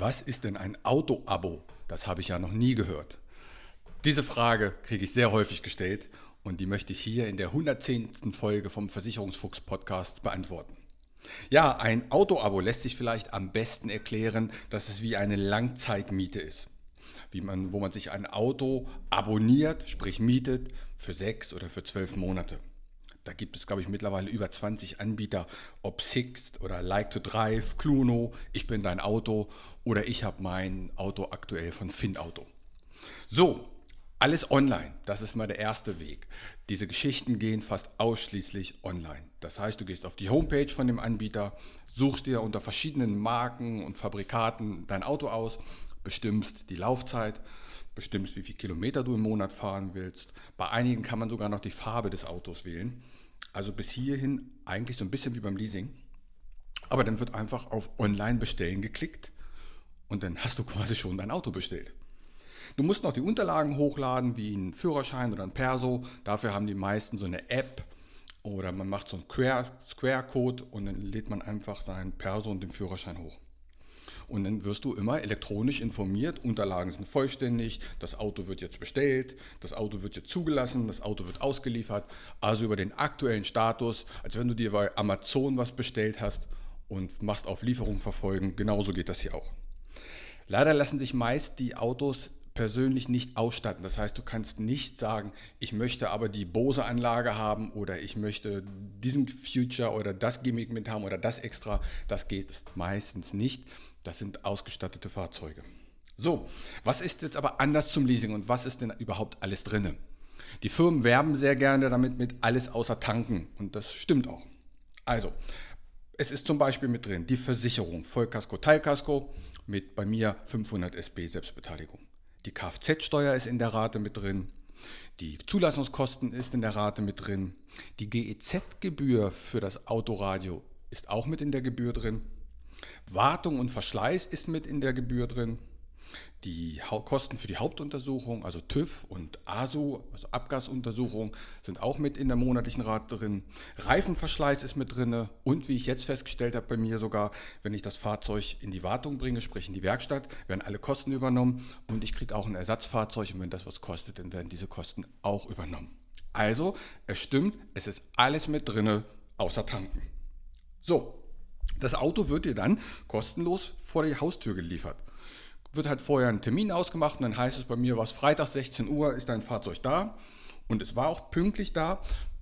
Was ist denn ein Auto-Abo? Das habe ich ja noch nie gehört. Diese Frage kriege ich sehr häufig gestellt und die möchte ich hier in der 110. Folge vom Versicherungsfuchs Podcast beantworten. Ja, ein Auto-Abo lässt sich vielleicht am besten erklären, dass es wie eine Langzeitmiete ist. Wie man, wo man sich ein Auto abonniert, sprich mietet, für sechs oder für zwölf Monate. Da gibt es, glaube ich, mittlerweile über 20 Anbieter, ob Sixt oder Like to Drive, Cluno, ich bin dein Auto oder ich habe mein Auto aktuell von FinAuto. So, alles online, das ist mal der erste Weg. Diese Geschichten gehen fast ausschließlich online. Das heißt, du gehst auf die Homepage von dem Anbieter, suchst dir unter verschiedenen Marken und Fabrikaten dein Auto aus, bestimmst die Laufzeit, bestimmst, wie viele Kilometer du im Monat fahren willst. Bei einigen kann man sogar noch die Farbe des Autos wählen. Also bis hierhin eigentlich so ein bisschen wie beim Leasing. Aber dann wird einfach auf Online bestellen geklickt und dann hast du quasi schon dein Auto bestellt. Du musst noch die Unterlagen hochladen, wie einen Führerschein oder ein Perso. Dafür haben die meisten so eine App oder man macht so einen Square-Code und dann lädt man einfach seinen Perso und den Führerschein hoch. Und dann wirst du immer elektronisch informiert, Unterlagen sind vollständig, das Auto wird jetzt bestellt, das Auto wird jetzt zugelassen, das Auto wird ausgeliefert. Also über den aktuellen Status, als wenn du dir bei Amazon was bestellt hast und machst auf Lieferung verfolgen. Genauso geht das hier auch. Leider lassen sich meist die Autos persönlich nicht ausstatten. Das heißt, du kannst nicht sagen, ich möchte aber die Bose-Anlage haben oder ich möchte diesen Future oder das Gimmick mit haben oder das extra. Das geht meistens nicht. Das sind ausgestattete Fahrzeuge. So, was ist jetzt aber anders zum Leasing und was ist denn überhaupt alles drin? Die Firmen werben sehr gerne damit mit alles außer tanken und das stimmt auch. Also, es ist zum Beispiel mit drin die Versicherung, Vollkasko, Teilkasko mit bei mir 500 SB Selbstbeteiligung. Die Kfz-Steuer ist in der Rate mit drin. Die Zulassungskosten ist in der Rate mit drin. Die GEZ-Gebühr für das Autoradio ist auch mit in der Gebühr drin. Wartung und Verschleiß ist mit in der Gebühr drin. Die Kosten für die Hauptuntersuchung, also TÜV und ASU, also Abgasuntersuchung, sind auch mit in der monatlichen Rate drin. Reifenverschleiß ist mit drin und wie ich jetzt festgestellt habe bei mir sogar, wenn ich das Fahrzeug in die Wartung bringe, sprich in die Werkstatt, werden alle Kosten übernommen und ich kriege auch ein Ersatzfahrzeug und wenn das was kostet, dann werden diese Kosten auch übernommen. Also, es stimmt, es ist alles mit drin, außer tanken. So, das Auto wird dir dann kostenlos vor die Haustür geliefert wird halt vorher ein Termin ausgemacht und dann heißt es bei mir, was Freitag 16 Uhr ist dein Fahrzeug da und es war auch pünktlich da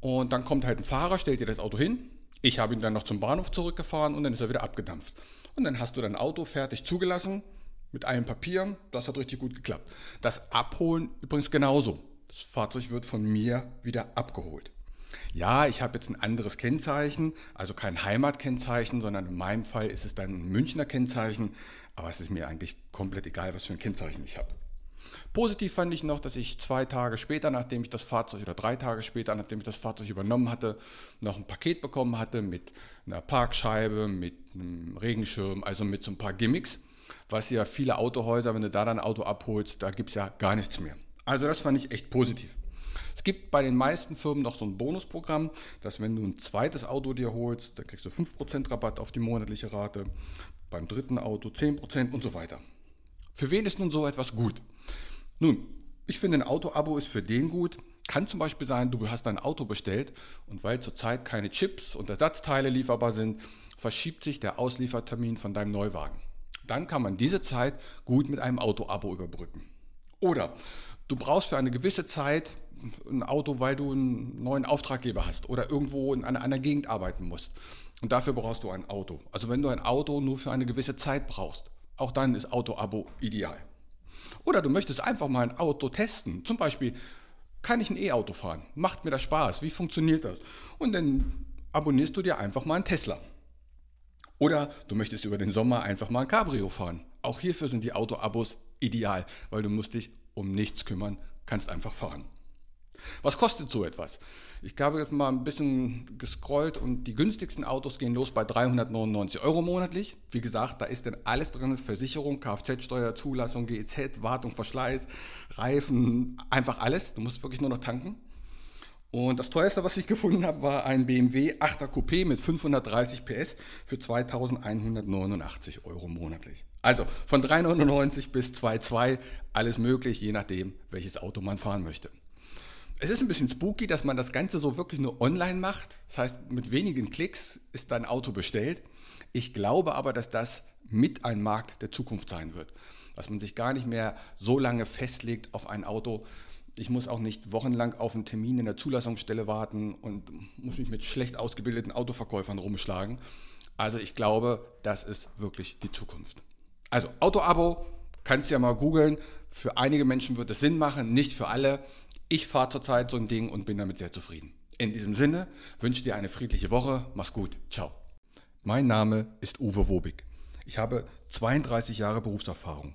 und dann kommt halt ein Fahrer, stellt dir das Auto hin. Ich habe ihn dann noch zum Bahnhof zurückgefahren und dann ist er wieder abgedampft. Und dann hast du dein Auto fertig zugelassen mit allen Papieren. Das hat richtig gut geklappt. Das Abholen übrigens genauso. Das Fahrzeug wird von mir wieder abgeholt. Ja, ich habe jetzt ein anderes Kennzeichen, also kein Heimatkennzeichen, sondern in meinem Fall ist es dann ein Münchner Kennzeichen. Aber es ist mir eigentlich komplett egal, was für ein Kennzeichen ich habe. Positiv fand ich noch, dass ich zwei Tage später, nachdem ich das Fahrzeug oder drei Tage später, nachdem ich das Fahrzeug übernommen hatte, noch ein Paket bekommen hatte mit einer Parkscheibe, mit einem Regenschirm, also mit so ein paar Gimmicks, was ja viele Autohäuser, wenn du da dein Auto abholst, da gibt es ja gar nichts mehr. Also das fand ich echt positiv. Es gibt bei den meisten Firmen noch so ein Bonusprogramm, dass wenn du ein zweites Auto dir holst, da kriegst du 5% Rabatt auf die monatliche Rate beim dritten Auto 10% und so weiter. Für wen ist nun so etwas gut? Nun, ich finde, ein Auto-Abo ist für den gut. Kann zum Beispiel sein, du hast dein Auto bestellt und weil zurzeit keine Chips und Ersatzteile lieferbar sind, verschiebt sich der Ausliefertermin von deinem Neuwagen. Dann kann man diese Zeit gut mit einem Auto-Abo überbrücken. Oder du brauchst für eine gewisse Zeit ein Auto, weil du einen neuen Auftraggeber hast oder irgendwo in einer, einer Gegend arbeiten musst. Und dafür brauchst du ein Auto. Also wenn du ein Auto nur für eine gewisse Zeit brauchst, auch dann ist Auto-Abo ideal. Oder du möchtest einfach mal ein Auto testen. Zum Beispiel, kann ich ein E-Auto fahren? Macht mir das Spaß? Wie funktioniert das? Und dann abonnierst du dir einfach mal einen Tesla. Oder du möchtest über den Sommer einfach mal ein Cabrio fahren. Auch hierfür sind die Auto-Abos ideal, weil du musst dich um nichts kümmern, kannst einfach fahren. Was kostet so etwas? Ich habe jetzt mal ein bisschen gescrollt und die günstigsten Autos gehen los bei 399 Euro monatlich. Wie gesagt, da ist dann alles drin: Versicherung, Kfz-Steuer, Zulassung, GEZ, Wartung, Verschleiß, Reifen, einfach alles. Du musst wirklich nur noch tanken. Und das teuerste, was ich gefunden habe, war ein BMW 8er Coupé mit 530 PS für 2189 Euro monatlich. Also von 399 bis 2,2 alles möglich, je nachdem, welches Auto man fahren möchte. Es ist ein bisschen spooky, dass man das Ganze so wirklich nur online macht. Das heißt, mit wenigen Klicks ist dein Auto bestellt. Ich glaube aber, dass das mit ein Markt der Zukunft sein wird. Dass man sich gar nicht mehr so lange festlegt auf ein Auto. Ich muss auch nicht wochenlang auf einen Termin in der Zulassungsstelle warten und muss mich mit schlecht ausgebildeten Autoverkäufern rumschlagen. Also ich glaube, das ist wirklich die Zukunft. Also Auto-Abo, kannst du ja mal googeln. Für einige Menschen wird es Sinn machen, nicht für alle. Ich fahre zurzeit so ein Ding und bin damit sehr zufrieden. In diesem Sinne wünsche dir eine friedliche Woche. Mach's gut. Ciao. Mein Name ist Uwe Wobig. Ich habe 32 Jahre Berufserfahrung.